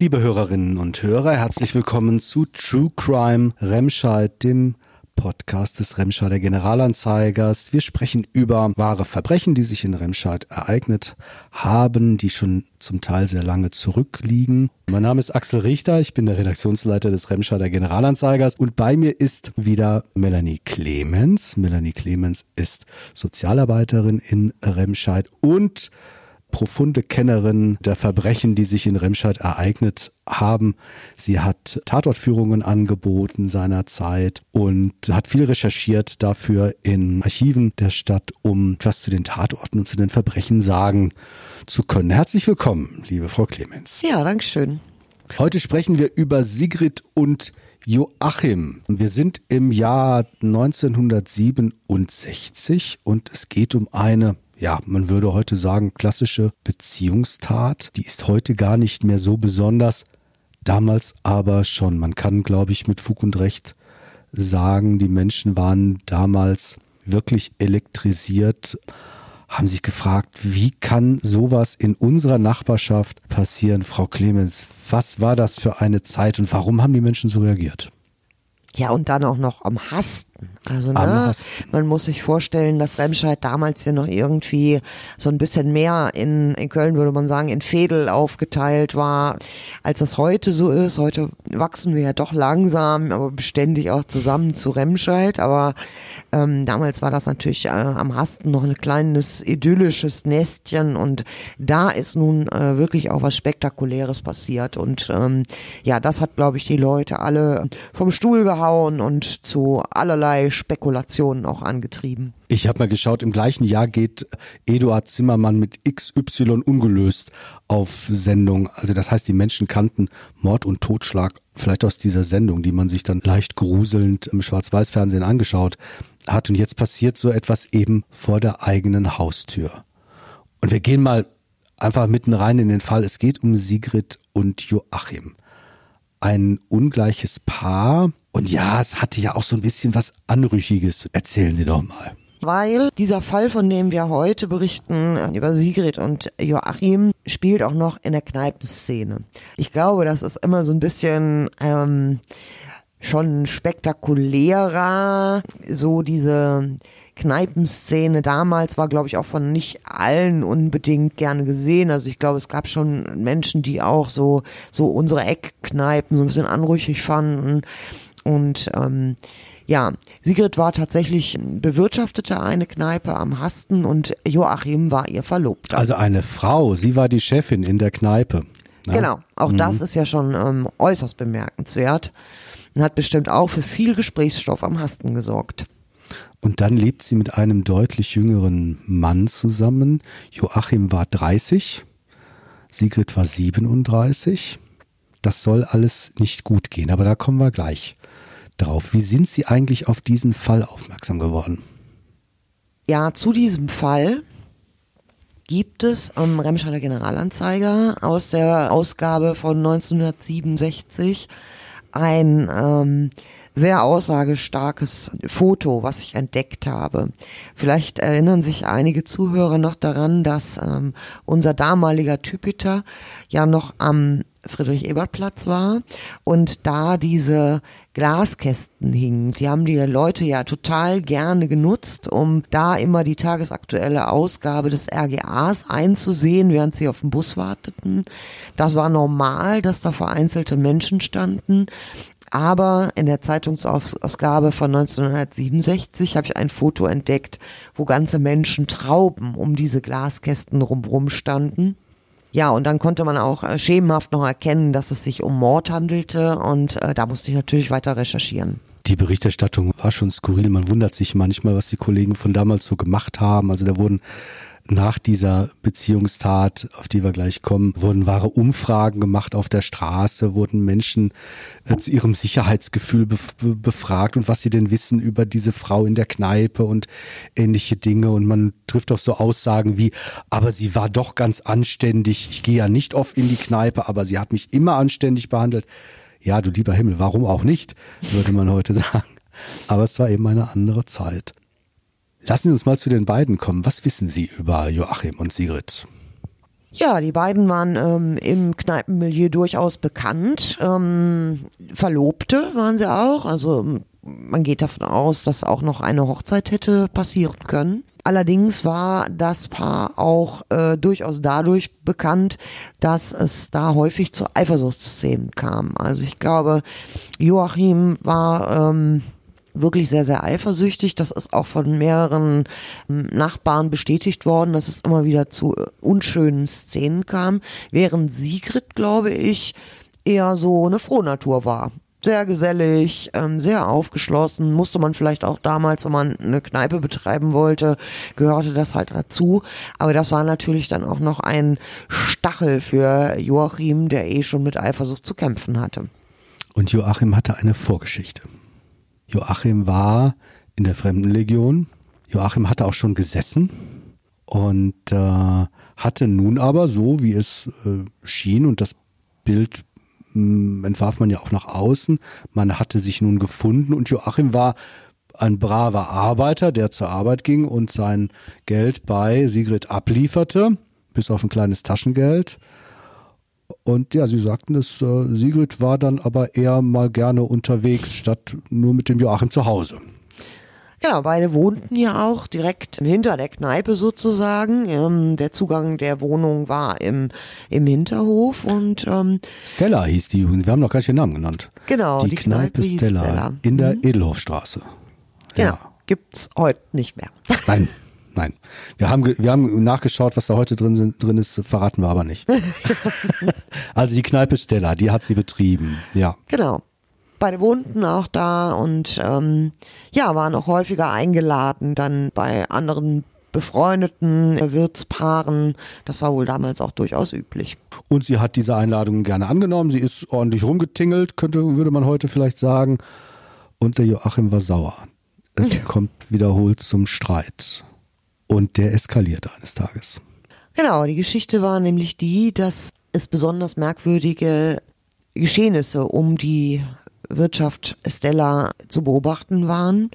Liebe Hörerinnen und Hörer, herzlich willkommen zu True Crime Remscheid, dem Podcast des Remscheider Generalanzeigers. Wir sprechen über wahre Verbrechen, die sich in Remscheid ereignet haben, die schon zum Teil sehr lange zurückliegen. Mein Name ist Axel Richter, ich bin der Redaktionsleiter des Remscheider Generalanzeigers und bei mir ist wieder Melanie Clemens. Melanie Clemens ist Sozialarbeiterin in Remscheid und profunde Kennerin der Verbrechen, die sich in Remscheid ereignet haben. Sie hat Tatortführungen angeboten seinerzeit und hat viel recherchiert dafür in Archiven der Stadt, um etwas zu den Tatorten und zu den Verbrechen sagen zu können. Herzlich willkommen, liebe Frau Clemens. Ja, danke schön. Heute sprechen wir über Sigrid und Joachim. Wir sind im Jahr 1967 und es geht um eine ja, man würde heute sagen, klassische Beziehungstat. Die ist heute gar nicht mehr so besonders, damals aber schon. Man kann, glaube ich, mit Fug und Recht sagen, die Menschen waren damals wirklich elektrisiert, haben sich gefragt, wie kann sowas in unserer Nachbarschaft passieren? Frau Clemens, was war das für eine Zeit und warum haben die Menschen so reagiert? Ja, und dann auch noch am Hasten. Also, ne, man muss sich vorstellen, dass Remscheid damals ja noch irgendwie so ein bisschen mehr in, in Köln, würde man sagen, in Fädel aufgeteilt war, als das heute so ist. Heute wachsen wir ja doch langsam, aber beständig auch zusammen zu Remscheid. Aber ähm, damals war das natürlich äh, am Hasten noch ein kleines idyllisches Nestchen und da ist nun äh, wirklich auch was Spektakuläres passiert. Und ähm, ja, das hat, glaube ich, die Leute alle vom Stuhl gehauen und zu allerlei Spekulationen auch angetrieben. Ich habe mal geschaut, im gleichen Jahr geht Eduard Zimmermann mit XY ungelöst auf Sendung. Also das heißt, die Menschen kannten Mord und Totschlag vielleicht aus dieser Sendung, die man sich dann leicht gruselnd im Schwarz-Weiß-Fernsehen angeschaut hat. Und jetzt passiert so etwas eben vor der eigenen Haustür. Und wir gehen mal einfach mitten rein in den Fall. Es geht um Sigrid und Joachim. Ein ungleiches Paar, und ja, es hatte ja auch so ein bisschen was Anrüchiges. Erzählen Sie doch mal. Weil dieser Fall, von dem wir heute berichten, über Sigrid und Joachim, spielt auch noch in der Kneipenszene. Ich glaube, das ist immer so ein bisschen ähm, schon spektakulärer, so diese Kneipenszene damals war, glaube ich, auch von nicht allen unbedingt gerne gesehen. Also ich glaube, es gab schon Menschen, die auch so, so unsere Eckkneipen so ein bisschen anrüchig fanden. Und ähm, ja, Sigrid war tatsächlich bewirtschaftete eine Kneipe am Hasten und Joachim war ihr Verlobter. Also eine Frau, sie war die Chefin in der Kneipe. Ja? Genau, auch mhm. das ist ja schon ähm, äußerst bemerkenswert und hat bestimmt auch für viel Gesprächsstoff am Hasten gesorgt. Und dann lebt sie mit einem deutlich jüngeren Mann zusammen. Joachim war 30, Sigrid war 37. Das soll alles nicht gut gehen, aber da kommen wir gleich drauf. Wie sind Sie eigentlich auf diesen Fall aufmerksam geworden? Ja, zu diesem Fall gibt es am Remscheider Generalanzeiger aus der Ausgabe von 1967 ein ähm, sehr aussagestarkes Foto, was ich entdeckt habe. Vielleicht erinnern sich einige Zuhörer noch daran, dass ähm, unser damaliger Typiter ja noch am Friedrich-Ebert-Platz war und da diese Glaskästen hingen. Die haben die Leute ja total gerne genutzt, um da immer die tagesaktuelle Ausgabe des RGAs einzusehen, während sie auf den Bus warteten. Das war normal, dass da vereinzelte Menschen standen. Aber in der Zeitungsausgabe von 1967 habe ich ein Foto entdeckt, wo ganze Menschen Trauben um diese Glaskästen rumrum standen. Ja, und dann konnte man auch äh, schemenhaft noch erkennen, dass es sich um Mord handelte und äh, da musste ich natürlich weiter recherchieren. Die Berichterstattung war schon skurril. Man wundert sich manchmal, was die Kollegen von damals so gemacht haben. Also da wurden nach dieser Beziehungstat, auf die wir gleich kommen, wurden wahre Umfragen gemacht auf der Straße, wurden Menschen äh, zu ihrem Sicherheitsgefühl bef befragt und was sie denn wissen über diese Frau in der Kneipe und ähnliche Dinge. Und man trifft auf so Aussagen wie, aber sie war doch ganz anständig. Ich gehe ja nicht oft in die Kneipe, aber sie hat mich immer anständig behandelt. Ja, du lieber Himmel, warum auch nicht, würde man heute sagen. Aber es war eben eine andere Zeit. Lassen Sie uns mal zu den beiden kommen. Was wissen Sie über Joachim und Sigrid? Ja, die beiden waren ähm, im Kneipenmilieu durchaus bekannt. Ähm, Verlobte waren sie auch. Also man geht davon aus, dass auch noch eine Hochzeit hätte passieren können. Allerdings war das Paar auch äh, durchaus dadurch bekannt, dass es da häufig zu Eifersuchtsszenen kam. Also ich glaube, Joachim war ähm, wirklich sehr, sehr eifersüchtig. Das ist auch von mehreren ähm, Nachbarn bestätigt worden, dass es immer wieder zu äh, unschönen Szenen kam, während Sigrid, glaube ich, eher so eine Frohnatur war sehr gesellig, ähm, sehr aufgeschlossen. Musste man vielleicht auch damals, wenn man eine Kneipe betreiben wollte, gehörte das halt dazu. Aber das war natürlich dann auch noch ein Stachel für Joachim, der eh schon mit Eifersucht zu kämpfen hatte. Und Joachim hatte eine Vorgeschichte. Joachim war in der Fremdenlegion. Joachim hatte auch schon gesessen und äh, hatte nun aber so, wie es äh, schien und das Bild entwarf man ja auch nach außen. Man hatte sich nun gefunden und Joachim war ein braver Arbeiter, der zur Arbeit ging und sein Geld bei Sigrid ablieferte, bis auf ein kleines Taschengeld. Und ja, sie sagten es, äh, Sigrid war dann aber eher mal gerne unterwegs, statt nur mit dem Joachim zu Hause. Genau, beide wohnten ja auch direkt hinter der Kneipe sozusagen. Ähm, der Zugang der Wohnung war im, im Hinterhof und ähm, Stella hieß die, wir haben noch gar nicht den Namen genannt. Genau, die, die Kneipe, Kneipe Stella, Stella, in der mhm. Edelhofstraße. Genau, ja. gibt's heute nicht mehr. Nein. Nein. Wir haben, wir haben nachgeschaut, was da heute drin, sind, drin ist, verraten wir aber nicht. also die Kneipe Stella, die hat sie betrieben, ja. Genau beide wohnten auch da und ähm, ja, waren auch häufiger eingeladen, dann bei anderen befreundeten Wirtspaaren. Das war wohl damals auch durchaus üblich. Und sie hat diese Einladung gerne angenommen. Sie ist ordentlich rumgetingelt, könnte, würde man heute vielleicht sagen. Und der Joachim war sauer. Es kommt wiederholt zum Streit. Und der eskaliert eines Tages. Genau, die Geschichte war nämlich die, dass es besonders merkwürdige Geschehnisse um die Wirtschaft Stella zu beobachten waren.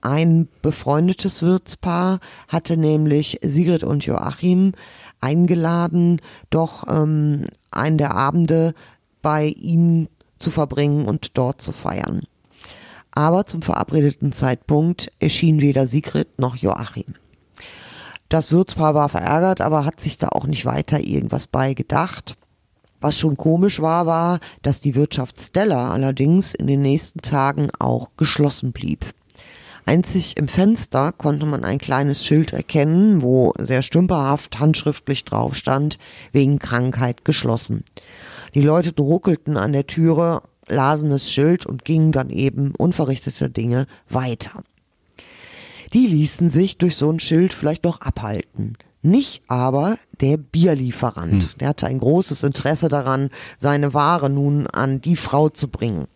Ein befreundetes Wirtspaar hatte nämlich Sigrid und Joachim eingeladen, doch ähm, einen der Abende bei ihnen zu verbringen und dort zu feiern. Aber zum verabredeten Zeitpunkt erschien weder Sigrid noch Joachim. Das Wirtspaar war verärgert, aber hat sich da auch nicht weiter irgendwas bei gedacht. Was schon komisch war, war, dass die Wirtschaft Stella allerdings in den nächsten Tagen auch geschlossen blieb. Einzig im Fenster konnte man ein kleines Schild erkennen, wo sehr stümperhaft handschriftlich drauf stand, wegen Krankheit geschlossen. Die Leute ruckelten an der Türe, lasen das Schild und gingen dann eben unverrichtete Dinge weiter. Die ließen sich durch so ein Schild vielleicht noch abhalten. Nicht aber der Bierlieferant. Hm. Der hatte ein großes Interesse daran, seine Ware nun an die Frau zu bringen.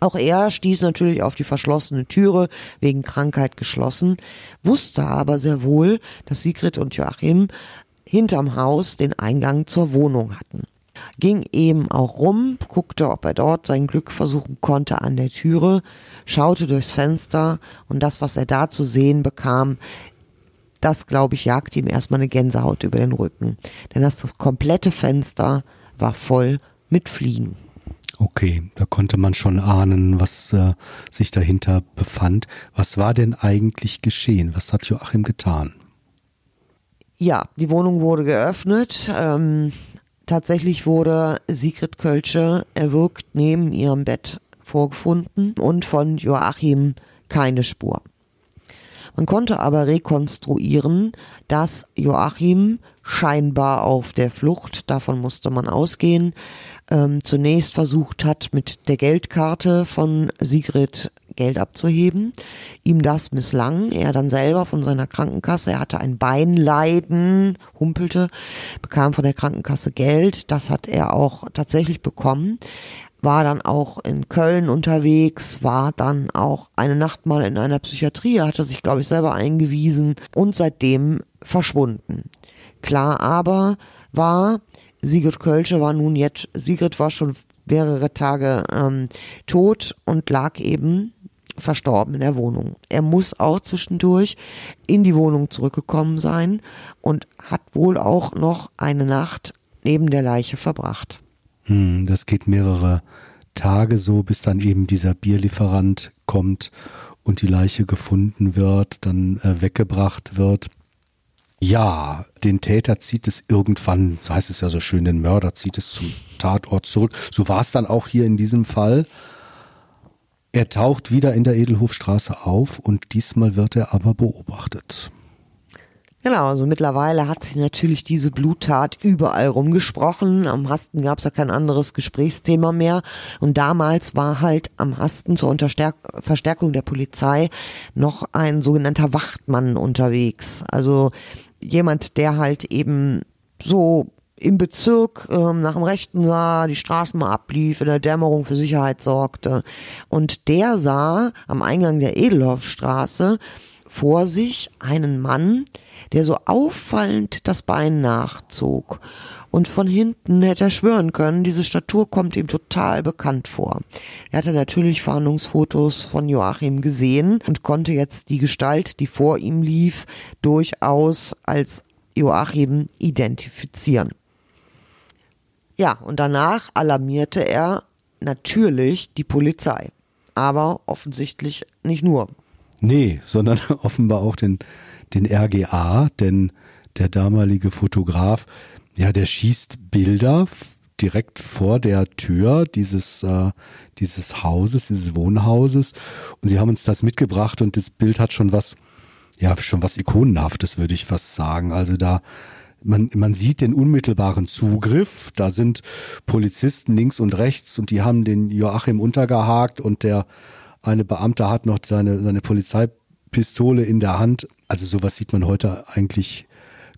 Auch er stieß natürlich auf die verschlossene Türe, wegen Krankheit geschlossen, wusste aber sehr wohl, dass Sigrid und Joachim hinterm Haus den Eingang zur Wohnung hatten. Ging eben auch rum, guckte, ob er dort sein Glück versuchen konnte an der Türe, schaute durchs Fenster und das, was er da zu sehen bekam, das, glaube ich, jagte ihm erstmal eine Gänsehaut über den Rücken. Denn das, das komplette Fenster war voll mit Fliegen. Okay, da konnte man schon ahnen, was äh, sich dahinter befand. Was war denn eigentlich geschehen? Was hat Joachim getan? Ja, die Wohnung wurde geöffnet. Ähm, tatsächlich wurde Sigrid Kölsche erwürgt neben ihrem Bett vorgefunden und von Joachim keine Spur. Man konnte aber rekonstruieren, dass Joachim scheinbar auf der Flucht, davon musste man ausgehen, ähm, zunächst versucht hat, mit der Geldkarte von Sigrid Geld abzuheben. Ihm das misslang. Er dann selber von seiner Krankenkasse, er hatte ein Beinleiden, humpelte, bekam von der Krankenkasse Geld. Das hat er auch tatsächlich bekommen war dann auch in Köln unterwegs, war dann auch eine Nacht mal in einer Psychiatrie, hatte sich, glaube ich, selber eingewiesen und seitdem verschwunden. Klar aber war, Sigrid Kölsche war nun jetzt, Sigrid war schon mehrere Tage ähm, tot und lag eben verstorben in der Wohnung. Er muss auch zwischendurch in die Wohnung zurückgekommen sein und hat wohl auch noch eine Nacht neben der Leiche verbracht. Hm, das geht mehrere Tage so, bis dann eben dieser Bierlieferant kommt und die Leiche gefunden wird, dann äh, weggebracht wird. Ja, den Täter zieht es irgendwann, so heißt es ja so schön, den Mörder zieht es zum Tatort zurück. So war es dann auch hier in diesem Fall. Er taucht wieder in der Edelhofstraße auf und diesmal wird er aber beobachtet. Genau, also mittlerweile hat sich natürlich diese Bluttat überall rumgesprochen. Am Hasten gab es ja kein anderes Gesprächsthema mehr. Und damals war halt am Hasten zur Unterstärk Verstärkung der Polizei noch ein sogenannter Wachtmann unterwegs. Also jemand, der halt eben so im Bezirk ähm, nach dem Rechten sah, die Straßen mal ablief, in der Dämmerung für Sicherheit sorgte. Und der sah am Eingang der Edelhoffstraße vor sich einen Mann, der so auffallend das Bein nachzog. Und von hinten hätte er schwören können, diese Statur kommt ihm total bekannt vor. Er hatte natürlich Fahndungsfotos von Joachim gesehen und konnte jetzt die Gestalt, die vor ihm lief, durchaus als Joachim identifizieren. Ja, und danach alarmierte er natürlich die Polizei. Aber offensichtlich nicht nur. Nee, sondern offenbar auch den, den RGA, denn der damalige Fotograf, ja, der schießt Bilder direkt vor der Tür dieses, äh, dieses Hauses, dieses Wohnhauses. Und sie haben uns das mitgebracht und das Bild hat schon was, ja, schon was Ikonenhaftes, würde ich fast sagen. Also da, man, man sieht den unmittelbaren Zugriff. Da sind Polizisten links und rechts und die haben den Joachim untergehakt und der eine Beamte hat noch seine, seine Polizeipistole in der Hand. Also sowas sieht man heute eigentlich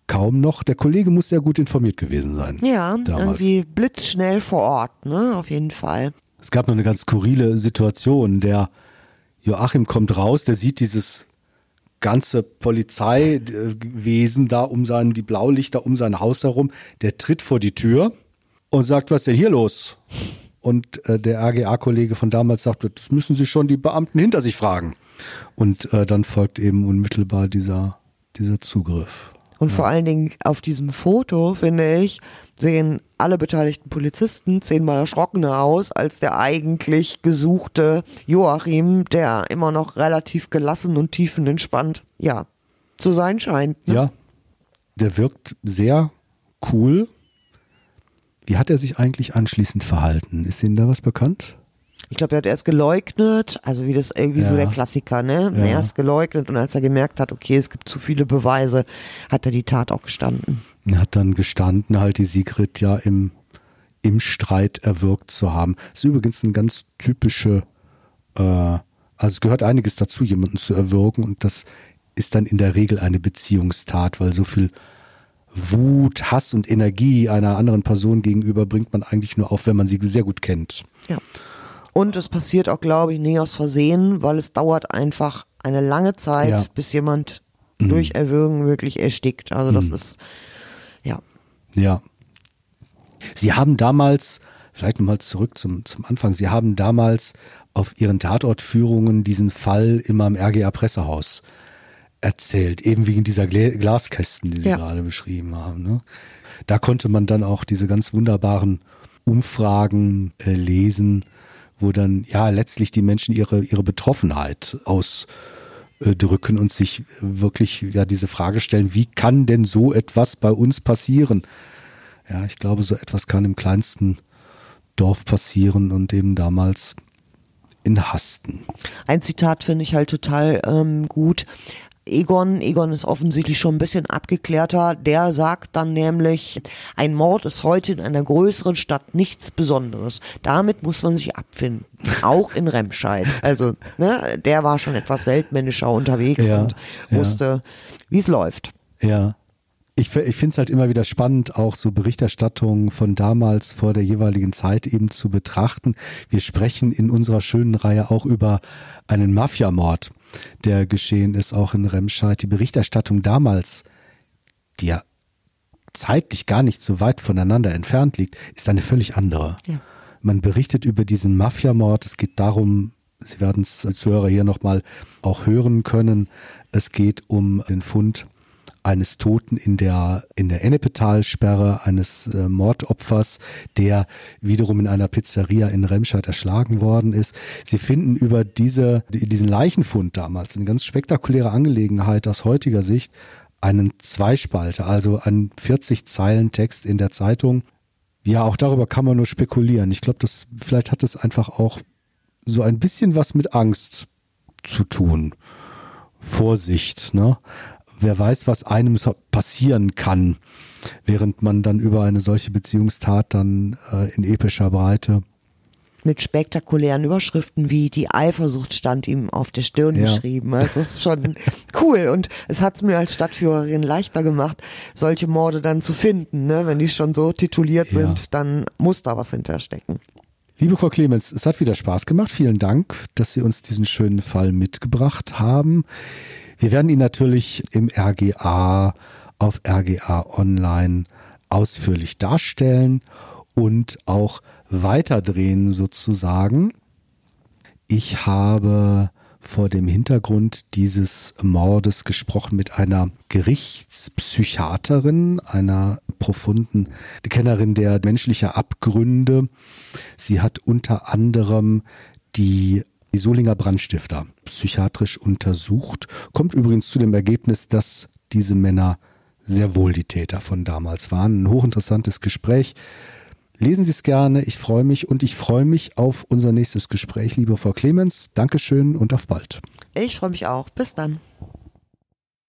kaum noch. Der Kollege muss sehr gut informiert gewesen sein. Ja, damals. irgendwie blitzschnell vor Ort, ne? Auf jeden Fall. Es gab noch eine ganz skurrile Situation. Der Joachim kommt raus, der sieht dieses ganze Polizeiwesen da um sein, die Blaulichter um sein Haus herum. Der tritt vor die Tür und sagt, was ist denn hier los? Und äh, der RGA-Kollege von damals sagt, das müssen Sie schon die Beamten hinter sich fragen. Und äh, dann folgt eben unmittelbar dieser, dieser Zugriff. Und vor allen Dingen auf diesem Foto, finde ich, sehen alle beteiligten Polizisten zehnmal erschrockener aus als der eigentlich gesuchte Joachim, der immer noch relativ gelassen und tiefenentspannt, ja, zu sein scheint. Ne? Ja, der wirkt sehr cool wie hat er sich eigentlich anschließend verhalten? Ist Ihnen da was bekannt? Ich glaube, er hat erst geleugnet, also wie das irgendwie ja. so der Klassiker, ne? Ja. Erst geleugnet und als er gemerkt hat, okay, es gibt zu viele Beweise, hat er die Tat auch gestanden. Er hat dann gestanden, halt die Sigrid ja im, im Streit erwürgt zu haben. Das ist übrigens ein ganz typische, äh, also es gehört einiges dazu, jemanden zu erwürgen und das ist dann in der Regel eine Beziehungstat, weil so viel Wut, Hass und Energie einer anderen Person gegenüber bringt man eigentlich nur auf, wenn man sie sehr gut kennt. Ja. Und es passiert auch, glaube ich, nie aus Versehen, weil es dauert einfach eine lange Zeit, ja. bis jemand mhm. durch Erwürgen wirklich erstickt. Also das mhm. ist, ja. Ja. Sie haben damals, vielleicht nochmal zurück zum, zum Anfang, Sie haben damals auf Ihren Tatortführungen diesen Fall immer im RGA Pressehaus erzählt, eben wegen dieser Gla Glaskästen, die Sie ja. gerade beschrieben haben. Ne? Da konnte man dann auch diese ganz wunderbaren Umfragen äh, lesen, wo dann ja letztlich die Menschen ihre, ihre Betroffenheit ausdrücken und sich wirklich ja diese Frage stellen, wie kann denn so etwas bei uns passieren? Ja, ich glaube, so etwas kann im kleinsten Dorf passieren und eben damals in Hasten. Ein Zitat finde ich halt total ähm, gut. Egon, Egon ist offensichtlich schon ein bisschen abgeklärter, der sagt dann nämlich, ein Mord ist heute in einer größeren Stadt nichts Besonderes. Damit muss man sich abfinden. Auch in Remscheid. Also, ne, der war schon etwas weltmännischer unterwegs ja, und wusste, ja. wie es läuft. Ja. Ich, ich finde es halt immer wieder spannend, auch so Berichterstattungen von damals vor der jeweiligen Zeit eben zu betrachten. Wir sprechen in unserer schönen Reihe auch über einen Mafiamord der geschehen ist, auch in Remscheid. Die Berichterstattung damals, die ja zeitlich gar nicht so weit voneinander entfernt liegt, ist eine völlig andere. Ja. Man berichtet über diesen Mafiamord. Es geht darum, Sie werden es als Zuhörer hier nochmal auch hören können. Es geht um den Fund eines Toten in der, in der Ennepetalsperre, eines äh, Mordopfers, der wiederum in einer Pizzeria in Remscheid erschlagen worden ist. Sie finden über diese, diesen Leichenfund damals, eine ganz spektakuläre Angelegenheit aus heutiger Sicht, einen Zweispalter, also einen 40 Zeilen Text in der Zeitung. Ja, auch darüber kann man nur spekulieren. Ich glaube, das, vielleicht hat es einfach auch so ein bisschen was mit Angst zu tun. Vorsicht, ne? Wer weiß, was einem passieren kann, während man dann über eine solche Beziehungstat dann äh, in epischer Breite mit spektakulären Überschriften wie die Eifersucht stand ihm auf der Stirn ja. geschrieben. Also es ist schon cool und es hat es mir als Stadtführerin leichter gemacht, solche Morde dann zu finden. Ne? Wenn die schon so tituliert ja. sind, dann muss da was hinterstecken. Liebe Frau Clemens, es hat wieder Spaß gemacht. Vielen Dank, dass Sie uns diesen schönen Fall mitgebracht haben. Wir werden ihn natürlich im RGA auf RGA Online ausführlich darstellen und auch weiterdrehen sozusagen. Ich habe vor dem Hintergrund dieses Mordes gesprochen mit einer Gerichtspsychiaterin, einer profunden Kennerin der menschlichen Abgründe. Sie hat unter anderem die die Solinger Brandstifter psychiatrisch untersucht, kommt übrigens zu dem Ergebnis, dass diese Männer sehr wohl die Täter von damals waren. Ein hochinteressantes Gespräch. Lesen Sie es gerne, ich freue mich und ich freue mich auf unser nächstes Gespräch, liebe Frau Clemens. Dankeschön und auf bald. Ich freue mich auch. Bis dann.